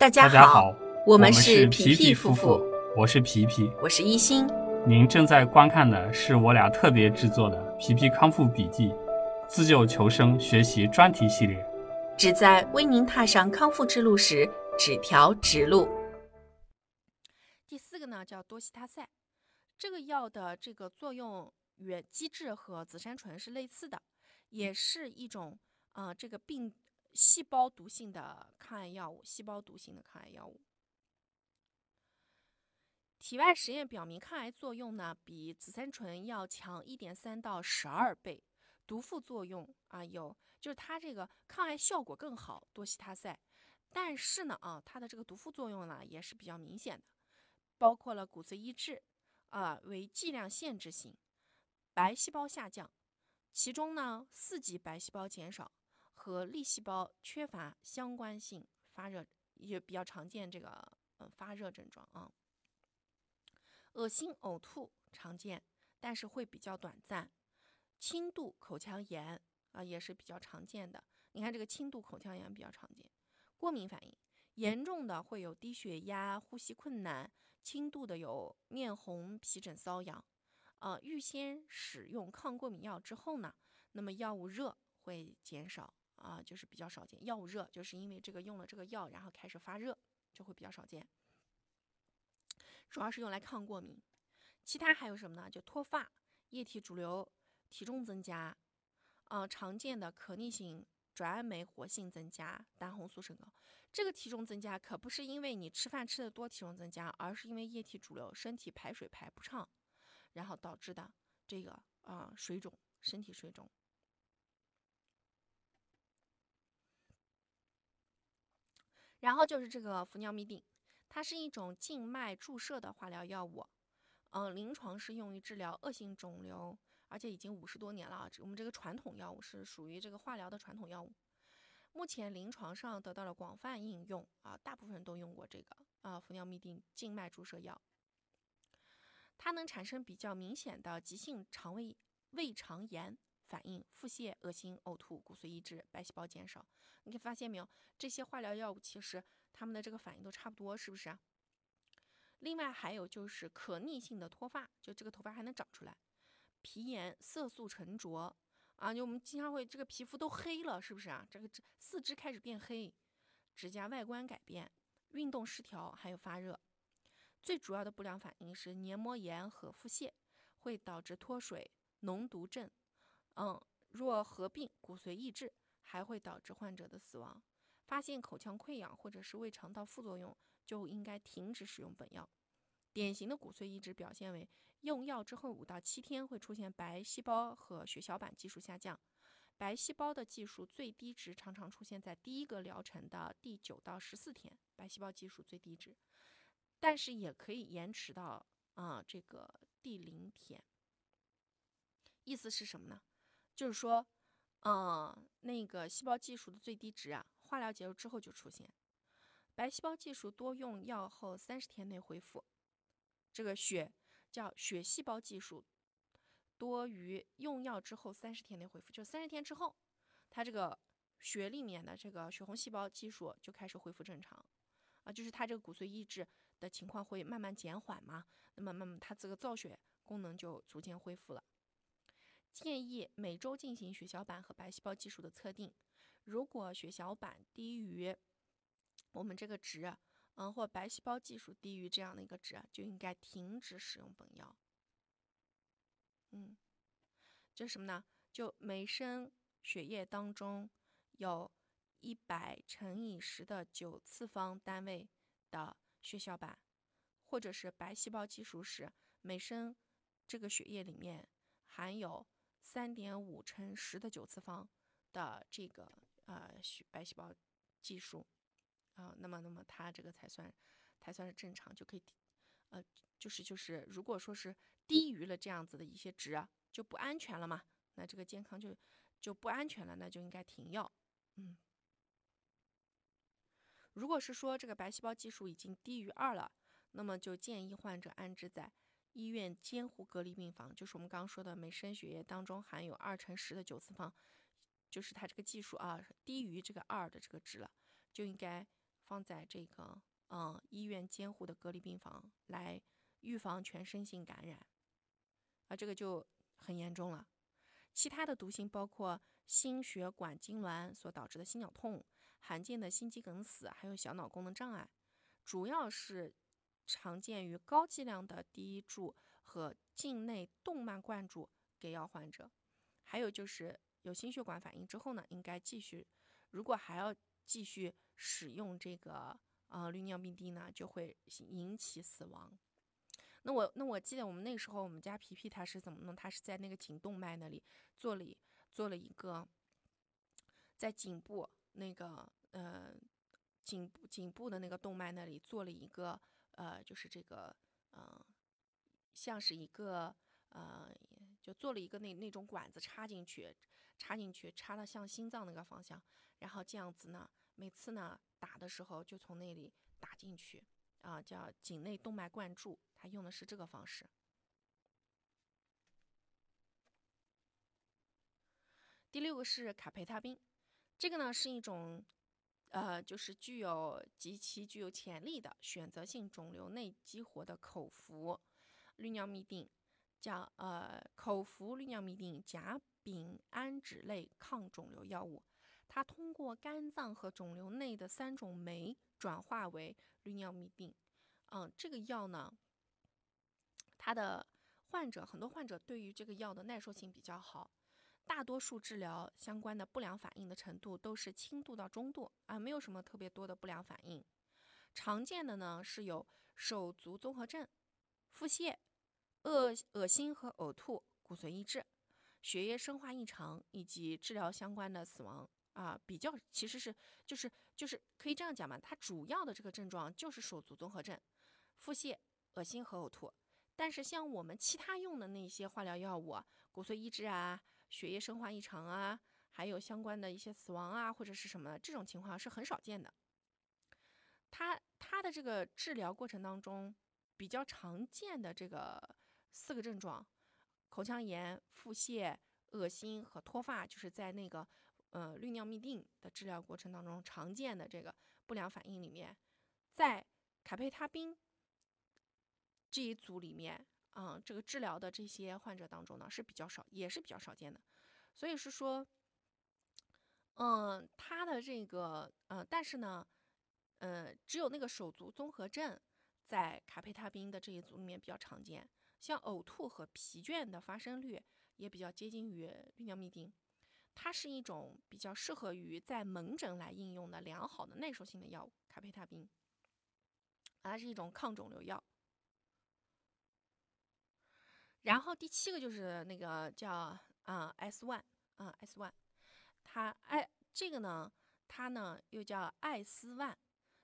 大家大家好，我们是是皮皮皮夫夫妇，我是皮皮。我是一心。您正在观看的是我俩特别制作的《皮皮康复笔记》自救求生学习专题系列。旨在为您踏上康复之路时指条直路。第四个呢叫多西他赛，这个药的这个作用原机制和紫杉醇是类似的，也是一种呃这个病细胞毒性的抗癌药物，细胞毒性的抗癌药物。体外实验表明，抗癌作用呢比紫杉醇要强一点三到十二倍，毒副作用啊有，就是它这个抗癌效果更好，多西他赛，但是呢啊它的这个毒副作用呢也是比较明显的。包括了骨髓抑制，啊、为剂量限制性，白细胞下降，其中呢四级白细胞减少和粒细胞缺乏相关性发热也比较常见这个嗯、发热症状啊。恶心呕吐常见，但是会比较短暂。轻度口腔炎啊、也是比较常见的。你看这个轻度口腔炎比较常见，过敏反应严重的会有低血压、呼吸困难。轻度的有面红、皮疹、瘙痒，呃，预先使用抗过敏药之后呢，那么药物热会减少啊、就是比较少见。药物热就是因为这个用了这个药，然后开始发热，就会比较少见。主要是用来抗过敏。其他还有什么呢？就脱发、液体主流、体重增加，啊，常见的可逆性转氨酶活性增加、胆红素升高。这个体重增加可不是因为你吃饭吃的多体重增加，而是因为液体主流身体排水排不畅，然后导致的这个啊、水肿，身体水肿。然后就是这个氟尿嘧啶，它是一种静脉注射的化疗药物，嗯、临床是用于治疗恶性肿瘤，而且已经五十多年了啊。我们这个传统药物是属于这个化疗的传统药物。目前临床上得到了广泛应用啊，大部分人都用过这个啊氟尿嘧啶静脉注射药。它能产生比较明显的急性肠胃胃肠炎反应、腹泻、恶心、呕吐、骨髓抑制、白细胞减少。你可以发现没有，这些化疗药物其实它们的这个反应都差不多，是不是？另外还有就是可逆性的脱发，就这个头发还能长出来；皮炎、色素沉着。啊，就我们经常会这个皮肤都黑了，是不是啊？这个四肢开始变黑，指甲外观改变，运动失调，还有发热。最主要的不良反应是黏膜炎和腹泻，会导致脱水、脓毒症。嗯，若合并骨髓抑制，还会导致患者的死亡。发现口腔溃疡或者是胃肠道副作用，就应该停止使用本药。典型的骨髓抑制表现为用药之后五到七天会出现白细胞和血小板计数下降，白细胞的计数最低值常常出现在第一个疗程的第九到十四天，白细胞计数最低值，但是也可以延迟到啊、这个第零天。意思是什么呢？就是说，嗯、那个细胞计数的最低值啊，化疗结束之后就出现，白细胞计数多用药后三十天内恢复。这个血叫血细胞计数多于用药之后三十天内恢复，就三十天之后，它这个血里面的这个血红细胞计数就开始恢复正常，啊，就是它这个骨髓抑制的情况会慢慢减缓嘛，那么慢慢它这个造血功能就逐渐恢复了。建议每周进行血小板和白细胞计数的测定，如果血小板低于我们这个值，嗯，或白细胞计数低于这样的一个值，就应该停止使用本药。嗯，就什么呢？就每升血液当中有一百乘以十的九次方单位的血小板，或者是白细胞计数时，每升这个血液里面含有三点五乘十的九次方的这个呃血白细胞计数。啊、那么那么它这个才算才算是正常，就可以，呃，就是就是，如果说是低于了这样子的一些值，就不安全了嘛，那这个健康就就不安全了，那就应该停药。嗯，如果是说这个白细胞计数已经低于二了，那么就建议患者安置在医院监护隔离病房，就是我们刚刚说的每升血液当中含有二乘十的九次方，就是它这个计数啊低于这个二的这个值了，就应该放在这个嗯医院监护的隔离病房来预防全身性感染，啊，这个就很严重了。其他的毒性包括心血管痉挛所导致的心绞痛、罕见的心肌梗死，还有小脑功能障碍，主要是常见于高剂量的第一注和静内动脉灌注给药患者。还有就是有心血管反应之后呢，应该继续，如果还要继续使用这个呃氯尿嘧啶呢，就会引起死亡。那我那我记得我们那时候我们家皮皮他是怎么弄？他是在那个颈动脉那里做了做了一个，在颈部那个呃颈部颈部的那个动脉那里做了一个呃就是这个呃像是一个呃就做了一个那那种管子插进去插进去插到像心脏那个方向，然后这样子呢每次呢打的时候就从那里打进去啊叫颈内动脉灌注。他用的是这个方式。第六个是卡培他滨，这个呢是一种，呃，就是具有极其具有潜力的选择性肿瘤内激活的口服氯尿嘧啶，叫呃口服氯尿嘧啶甲丙胺酯类抗肿瘤药物，它通过肝脏和肿瘤内的三种酶转化为氯尿嘧啶。嗯，这个药呢。他的患者很多患者对于这个药的耐受性比较好，大多数治疗相关的不良反应的程度都是轻度到中度啊，没有什么特别多的不良反应。常见的呢是有手足综合症、腹泻、恶恶心和呕吐、骨髓抑制、血液生化异常以及治疗相关的死亡啊，比较其实是就是就是可以这样讲嘛，它主要的这个症状就是手足综合症、腹泻、恶心和呕吐。但是像我们其他用的那些化疗药物，骨髓抑制啊、血液生化异常啊，还有相关的一些死亡啊，或者是什么这种情况是很少见的。它它的这个治疗过程当中比较常见的这个四个症状：口腔炎、腹泻、恶心和脱发，就是在那个呃氯尿嘧啶的治疗过程当中常见的这个不良反应里面，在卡佩他滨。这一组里面，嗯，这个治疗的这些患者当中呢是比较少，也是比较少见的，所以是说，嗯，他的这个，呃，但是呢，呃，只有那个手足综合症在卡佩他滨的这一组里面比较常见，像呕吐和疲倦的发生率也比较接近于氯尿嘧啶，它是一种比较适合于在门诊来应用的良好的耐受性的药物，卡佩他滨，它是一种抗肿瘤药。然后第七个就是那个叫啊 S one 啊 S one，它哎这个呢，它呢又叫艾斯万，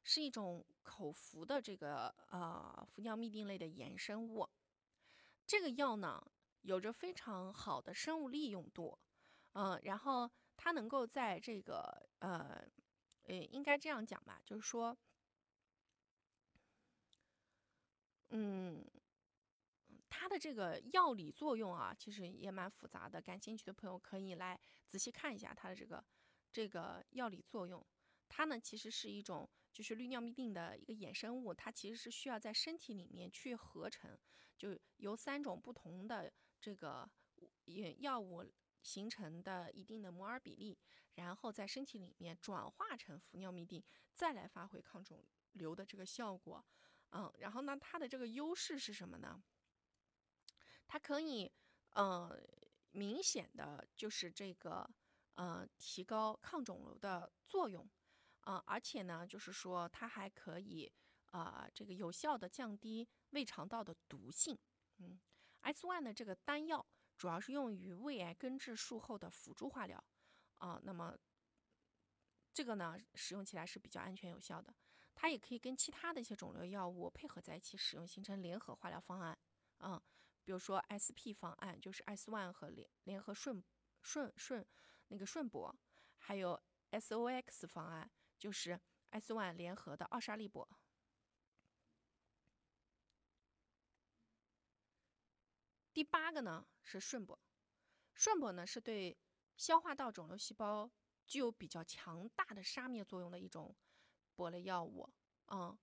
是一种口服的这个呃氟尿嘧啶类的衍生物。这个药呢有着非常好的生物利用度，嗯，然后它能够在这个呃呃应该这样讲吧，就是说，嗯。它的这个药理作用啊，其实也蛮复杂的。感兴趣的朋友可以来仔细看一下它的这个这个药理作用。它呢，其实是一种就是氯尿嘧啶的一个衍生物，它其实是需要在身体里面去合成，就由三种不同的这个药物形成的一定的摩尔比例，然后在身体里面转化成氟尿嘧啶，再来发挥抗肿瘤的这个效果。嗯，然后呢，它的这个优势是什么呢？它可以，呃，明显的就是这个，呃，提高抗肿瘤的作用，啊，而且呢，就是说它还可以，啊，这个有效的降低胃肠道的毒性。嗯，S one 的这个单药主要是用于胃癌根治术后的辅助化疗，啊，那么这个呢，使用起来是比较安全有效的。它也可以跟其他的一些肿瘤药物配合在一起使用，形成联合化疗方案，嗯。比如说 SP 方案就是 S one 和联联合顺顺顺那个顺铂，还有 SOX 方案就是 S one 联合的奥沙利铂。第八个呢是顺铂，顺铂呢是对消化道肿瘤细胞具有比较强大的杀灭作用的一种铂类药物，嗯，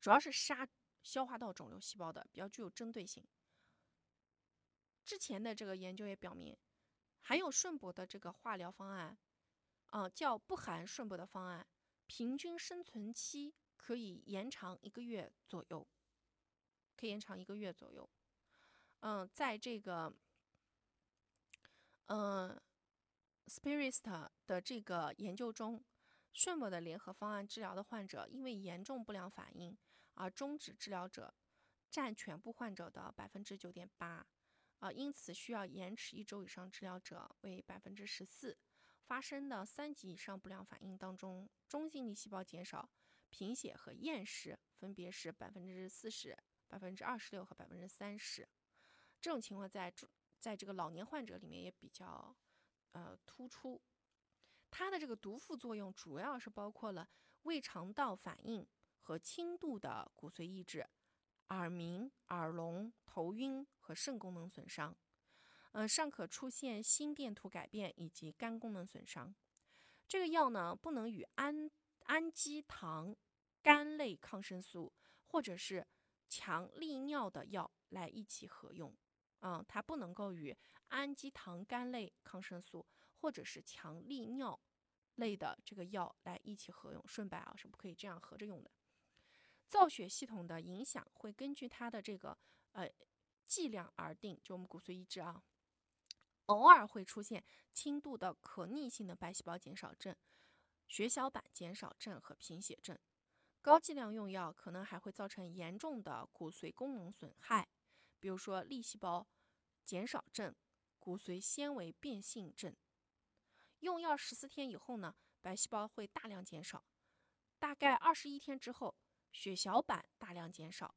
主要是杀消化道肿瘤细胞的，比较具有针对性。之前的这个研究也表明，含有顺铂的这个化疗方案，啊，叫不含顺铂的方案，平均生存期可以延长一个月左右，可以延长一个月左右。嗯，在这个，嗯，Spirist 的这个研究中，顺铂的联合方案治疗的患者，因为严重不良反应而终止治疗者，占全部患者的百分之九点八。啊，因此需要延迟一周以上治疗者为百分之十四。发生的三级以上不良反应当中，中性粒细胞减少、贫血和厌食分别是百分之四十、百分之二十六和百分之三十。这种情况在在这个老年患者里面也比较呃突出。它的这个毒副作用主要是包括了胃肠道反应和轻度的骨髓抑制。耳鸣、耳聋、头晕和肾功能损伤，嗯，尚可出现心电图改变以及肝功能损伤。这个药呢，不能与氨氨基糖苷类抗生素或者是强利尿的药来一起合用。嗯，它不能够与氨基糖苷类抗生素或者是强利尿类的这个药来一起合用。顺白啊，是不可以这样合着用的。造血系统的影响会根据它的这个呃剂量而定，就我们骨髓移植啊，偶尔会出现轻度的可逆性的白细胞减少症、血小板减少症和贫血症。高剂量用药可能还会造成严重的骨髓功能损害，比如说粒细胞减少症、骨髓纤维变性症。用药十四天以后呢，白细胞会大量减少，大概二十一天之后。血小板大量减少，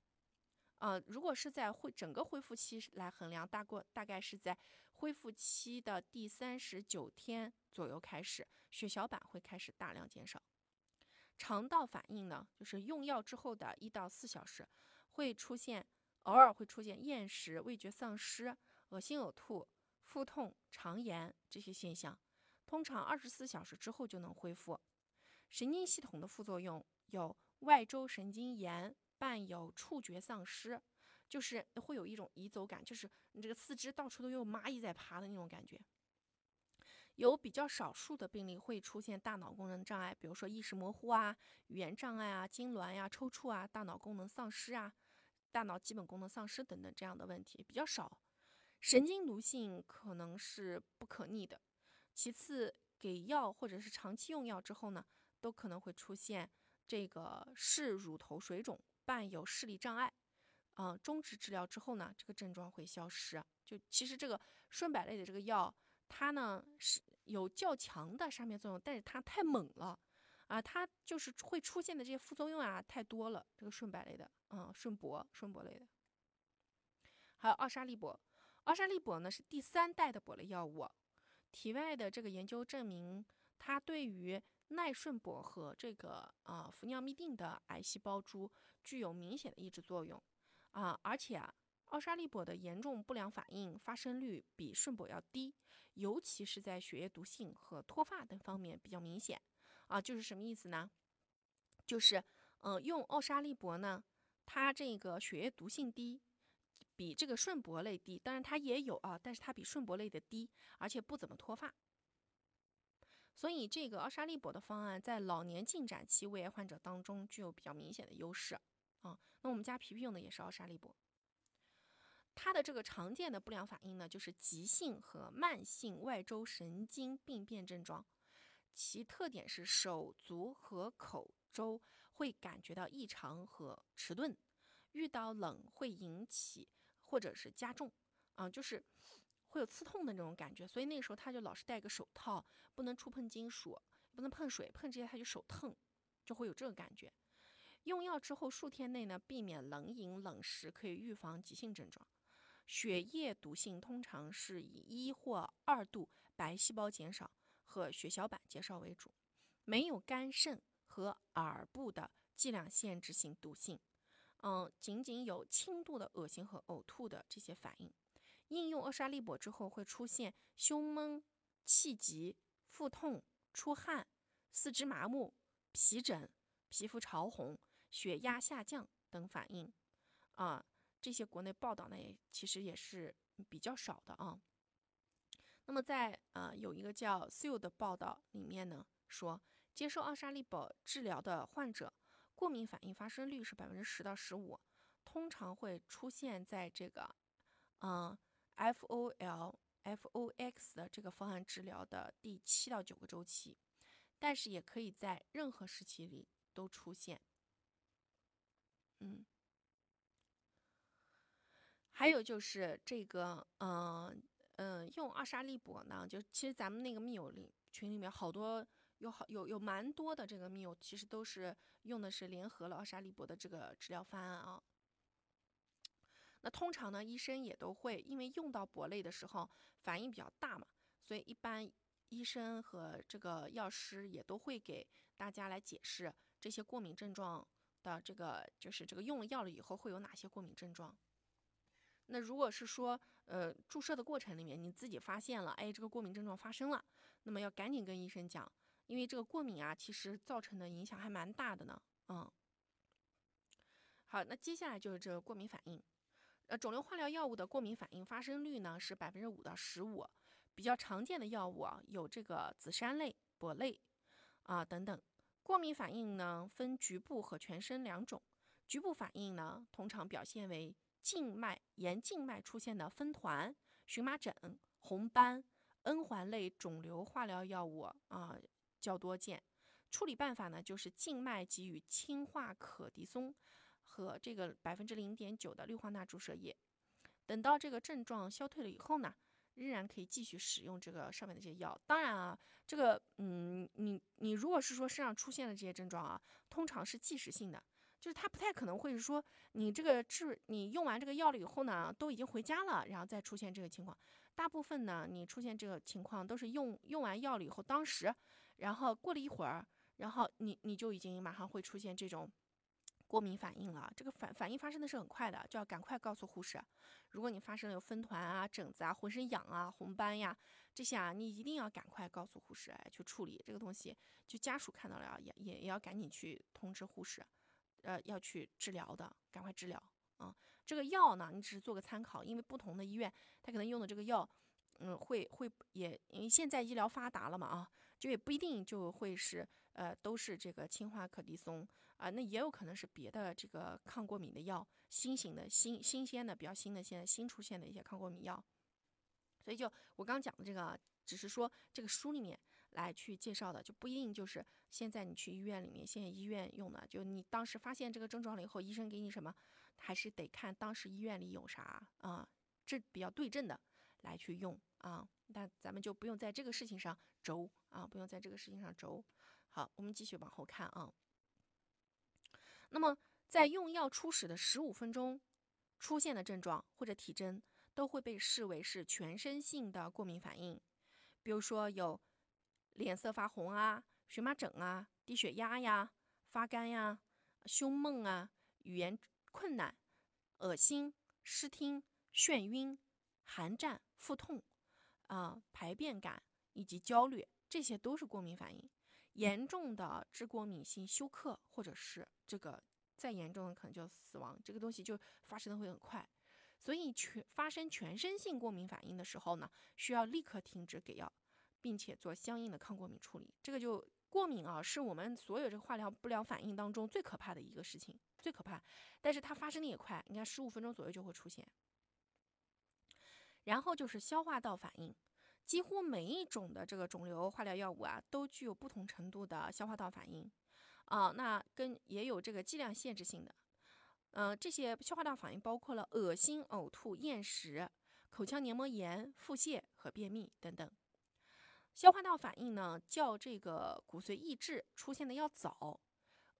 呃，如果是在恢整个恢复期来衡量，大过大概是在恢复期的第三十九天左右开始，血小板会开始大量减少。肠道反应呢，就是用药之后的一到四小时会出现，偶尔会出现厌食、味觉丧失、恶心呕吐、腹痛、肠炎这些现象，通常二十四小时之后就能恢复。神经系统的副作用有。外周神经炎伴有触觉丧失，就是会有一种移走感，就是你这个四肢到处都有蚂蚁在爬的那种感觉。有比较少数的病例会出现大脑功能障碍，比如说意识模糊啊、语言障碍啊、痉挛呀、抽搐啊、大脑功能丧失啊、大脑基本功能丧失等等这样的问题比较少。神经毒性可能是不可逆的。其次，给药或者是长期用药之后呢，都可能会出现。这个视乳头水肿伴有视力障碍，嗯，终止治疗之后呢，这个症状会消失。就其实这个顺百类的这个药，它呢是有较强的杀灭作用，但是它太猛了，啊，它就是会出现的这些副作用啊太多了。这个顺百类的，嗯，顺铂、顺铂类的，还有奥沙利铂。奥沙利铂呢是第三代的铂类药物，体外的这个研究证明，它对于耐顺铂和这个啊氟尿嘧啶的癌细胞株具有明显的抑制作用啊，而且啊，奥沙利铂的严重不良反应发生率比顺铂要低，尤其是在血液毒性和脱发等方面比较明显啊。就是什么意思呢？就是嗯，用奥沙利铂呢，它这个血液毒性低，比这个顺铂类低，当然它也有啊，但是它比顺铂类的低，而且不怎么脱发。所以，这个奥沙利铂的方案在老年进展期胃癌患者当中具有比较明显的优势啊。那我们家皮皮用的也是奥沙利铂，它的这个常见的不良反应呢，就是急性和慢性外周神经病变症状，其特点是手足和口周会感觉到异常和迟钝，遇到冷会引起或者是加重啊，就是。会有刺痛的那种感觉，所以那个时候他就老是戴个手套，不能触碰金属，不能碰水，碰这些他就手疼，就会有这个感觉。用药之后数天内呢，避免冷饮冷食，可以预防急性症状。血液毒性通常是以一或二度白细胞减少和血小板减少为主，没有肝肾和耳部的剂量限制性毒性。嗯，仅仅有轻度的恶心和呕吐的这些反应。应用奥沙利铂之后会出现胸闷、气急、腹痛、出汗、四肢麻木、皮疹、皮肤潮红、血压下降等反应。啊，这些国内报道呢也其实也是比较少的啊。那么在呃有一个叫 Seal 的报道里面呢说，接受奥沙利铂治疗的患者，过敏反应发生率是百分之十到十五，通常会出现在这个嗯 FOL FOX 的这个方案治疗的第七到九个周期，但是也可以在任何时期里都出现。嗯。还有就是这个，嗯嗯，用奥沙利铂呢，就其实咱们那个密友里群里面好多有好有有蛮多的这个密友，其实都是用的是联合了奥沙利铂的这个治疗方案啊。那通常呢，医生也都会因为用到铂类的时候反应比较大嘛，所以一般医生和这个药师也都会给大家来解释这些过敏症状的这个，就是这个用了药了以后会有哪些过敏症状。那如果是说，呃，注射的过程里面你自己发现了，哎，这个过敏症状发生了，那么要赶紧跟医生讲，因为这个过敏啊，其实造成的影响还蛮大的呢。嗯，好，那接下来就是这个过敏反应，呃，肿瘤化疗药物的过敏反应发生率呢是百分之五到十五，比较常见的药物啊有这个紫杉类、铂类啊等等。过敏反应呢分局部和全身两种，局部反应呢通常表现为。静脉沿静脉出现的分团、荨麻疹、红斑、N 环类肿瘤化疗药物啊较多见。处理办法呢，就是静脉给予氢化可的松和这个百分之零点九的氯化钠注射液。等到这个症状消退了以后呢，仍然可以继续使用这个上面的这些药。当然啊，这个嗯，你你如果是说身上出现了这些症状啊，通常是即时性的。就是他不太可能会是说你这个治你用完这个药了以后呢，都已经回家了，然后再出现这个情况。大部分呢，你出现这个情况都是用用完药了以后，当时，然后过了一会儿，然后你你就已经马上会出现这种过敏反应了。这个反反应发生的是很快的，就要赶快告诉护士。如果你发生了有分团啊、疹子啊、浑身痒啊、红斑呀这些啊，你一定要赶快告诉护士，哎，去处理这个东西。就家属看到了也也也要赶紧去通知护士。呃，要去治疗的，赶快治疗啊！这个药呢，你只是做个参考，因为不同的医院，他可能用的这个药，嗯，会会也，因为现在医疗发达了嘛啊，就也不一定就会是呃，都是这个氢化可的松啊，那也有可能是别的这个抗过敏的药，新型的新新鲜的比较新的现在新出现的一些抗过敏药，所以就我刚讲的这个，只是说这个书里面。来去介绍的就不一定就是现在你去医院里面，现在医院用的，就你当时发现这个症状了以后，医生给你什么，还是得看当时医院里有啥啊，这比较对症的来去用啊。那咱们就不用在这个事情上轴啊，不用在这个事情上轴。好，我们继续往后看啊。那么在用药初始的十五分钟出现的症状或者体征，都会被视为是全身性的过敏反应，比如说有。脸色发红啊，荨麻疹啊，低血压呀，发干呀，胸闷啊，语言困难，恶心，失听，眩晕，寒战，腹痛，啊，排便感以及焦虑，这些都是过敏反应。严重的致过敏性休克，或者是这个再严重的可能就死亡，这个东西就发生的会很快。所以全发生全身性过敏反应的时候呢，需要立刻停止给药。并且做相应的抗过敏处理，这个就过敏啊，是我们所有这个化疗不良反应当中最可怕的一个事情，最可怕。但是它发生的也快，你看十五分钟左右就会出现。然后就是消化道反应，几乎每一种的这个肿瘤化疗药物啊，都具有不同程度的消化道反应啊。那跟也有这个剂量限制性的，嗯，这些消化道反应包括了恶心、呕吐、厌食、口腔黏膜炎、腹泻和便秘等等。消化道反应呢，较这个骨髓抑制出现的要早。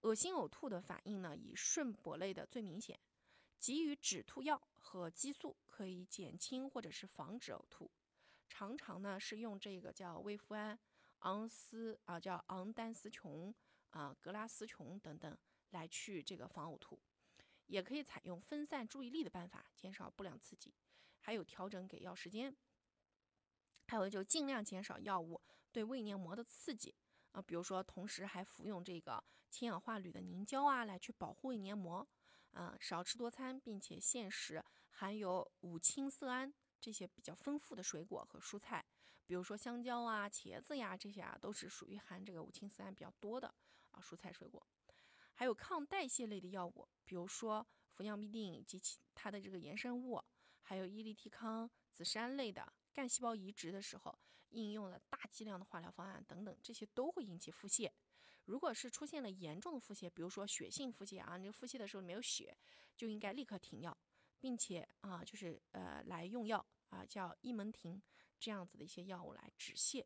恶心呕吐的反应呢，以顺铂类的最明显。给予止吐药和激素可以减轻或者是防止呕吐。常常呢是用这个叫威夫安、昂斯啊，叫昂丹司琼啊、格拉斯琼等等来去这个防呕吐。也可以采用分散注意力的办法，减少不良刺激，还有调整给药时间。还有就尽量减少药物对胃黏膜的刺激，啊，比如说同时还服用这个氢氧化铝的凝胶啊，来去保护胃黏膜。啊，少吃多餐，并且限食含有五羟色胺这些比较丰富的水果和蔬菜，比如说香蕉啊、茄子呀，这些啊都是属于含这个五羟色胺比较多的蔬菜水果。还有抗代谢类的药物，比如说氟尿嘧啶及其它的这个衍生物，还有伊利替康、紫杉类的干细胞移植的时候应用了大剂量的化疗方案等等，这些都会引起腹泻。如果是出现了严重的腹泻，比如说血性腹泻啊，你腹泻的时候没有血，就应该立刻停药，并且啊，就是呃来用药啊，叫伊门婷这样子的一些药物来止泻。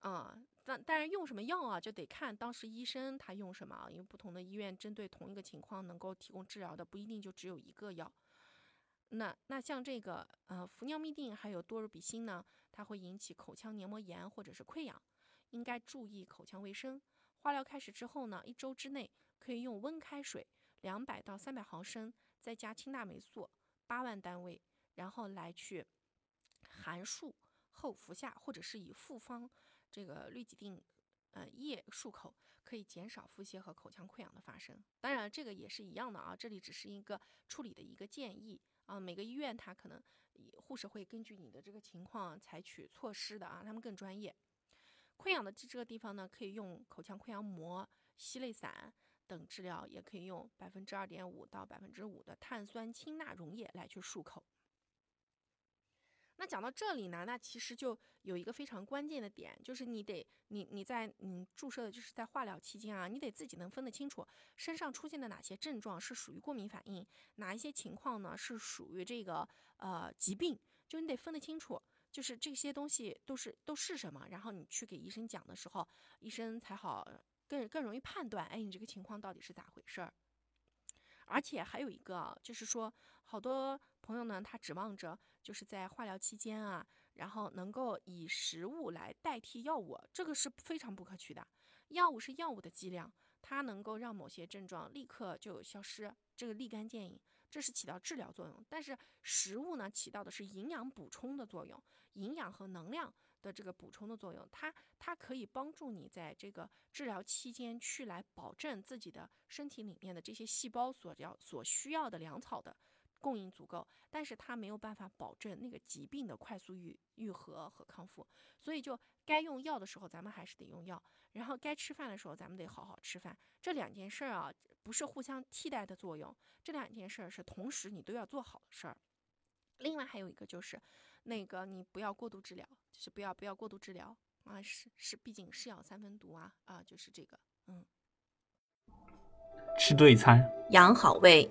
啊，但但是用什么药啊，就得看当时医生他用什么，因为不同的医院针对同一个情况能够提供治疗的不一定就只有一个药。那那像这个呃氟尿嘧啶还有多氯比辛呢，它会引起口腔黏膜炎或者是溃疡，应该注意口腔卫生。化疗开始之后呢，一周之内可以用温开水两百到三百毫升，再加氢大霉素八万单位，然后来去含漱后服下，或者是以复方。这个氯己定，呃液漱口可以减少腹泻和口腔溃疡的发生。当然，这个也是一样的啊，这里只是一个处理的一个建议啊。每个医院它可能护士会根据你的这个情况采取措施的啊，他们更专业。溃疡的这这个地方呢，可以用口腔溃疡膜、西类散等治疗，也可以用百分之二点五到百分之五的碳酸氢钠溶液来去漱口。那讲到这里呢，那其实就有一个非常关键的点，就是你得你你在你注射的就是在化疗期间啊，你得自己能分得清楚身上出现的哪些症状是属于过敏反应，哪一些情况呢是属于这个呃疾病，就你得分得清楚，就是这些东西都是都是什么，然后你去给医生讲的时候，医生才好更更容易判断，哎，你这个情况到底是咋回事儿。而且还有一个就是说，好多朋友呢，他指望着就是在化疗期间啊，然后能够以食物来代替药物，这个是非常不可取的。药物是药物的剂量，它能够让某些症状立刻就消失，这个立竿见影，这是起到治疗作用。但是食物呢，起到的是营养补充的作用，营养和能量。的这个补充的作用，它它可以帮助你在这个治疗期间去来保证自己的身体里面的这些细胞所要所需要的粮草的供应足够，但是它没有办法保证那个疾病的快速愈愈合和康复，所以就该用药的时候咱们还是得用药，然后该吃饭的时候咱们得好好吃饭，这两件事儿啊不是互相替代的作用，这两件事儿是同时你都要做好的事儿。另外还有一个就是。那个你不要过度治疗，就是不要不要过度治疗啊！是是，毕竟是药三分毒啊啊！就是这个，嗯。吃对餐，养好胃。